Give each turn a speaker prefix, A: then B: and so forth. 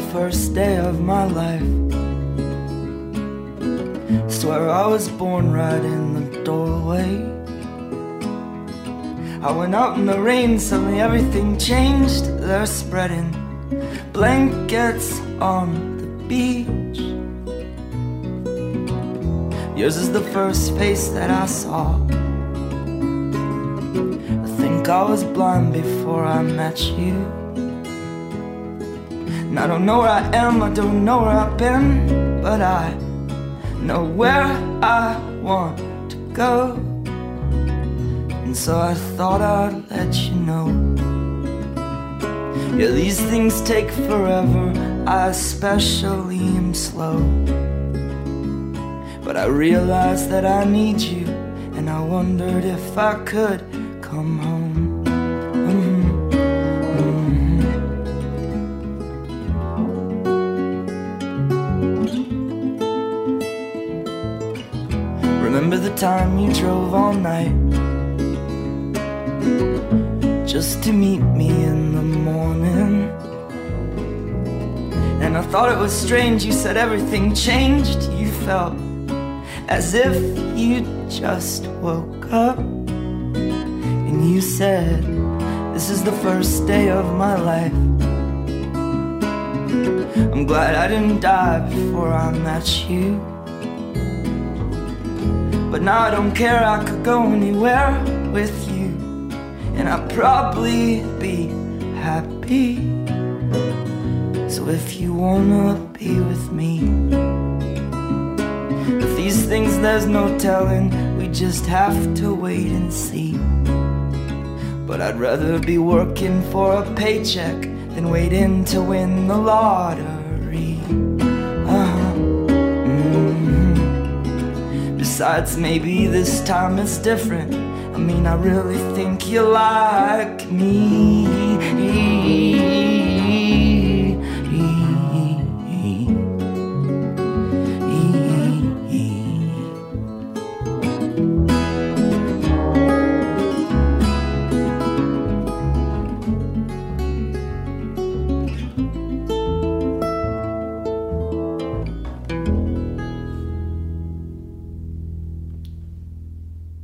A: first day of my life. Swear I was born right in the doorway. I went out in the rain, suddenly everything changed. They're spreading blankets on the beach. Yours is the first face that I saw. I think I was blind before I met you. And I don't know where I am, I don't know where I've been, but I know where I want to go. And so I thought I'd let you know. Yeah, these things take forever, I especially am slow. But I realized that I need you, and I wondered if I could come home. Remember the time you drove all night just to meet me in the morning? And I thought it was strange, you said everything changed. You felt as if you just woke up. And you said, This is the first day of my life. I'm glad I didn't die before I met you. Now I don't care, I could go anywhere with you. And I'd probably be happy. So if you wanna be with me, but these things there's no telling, we just have to wait and see. But I'd rather be working for a paycheck than waiting to win the lottery. Besides, maybe this time it's different. I mean, I really think you like me.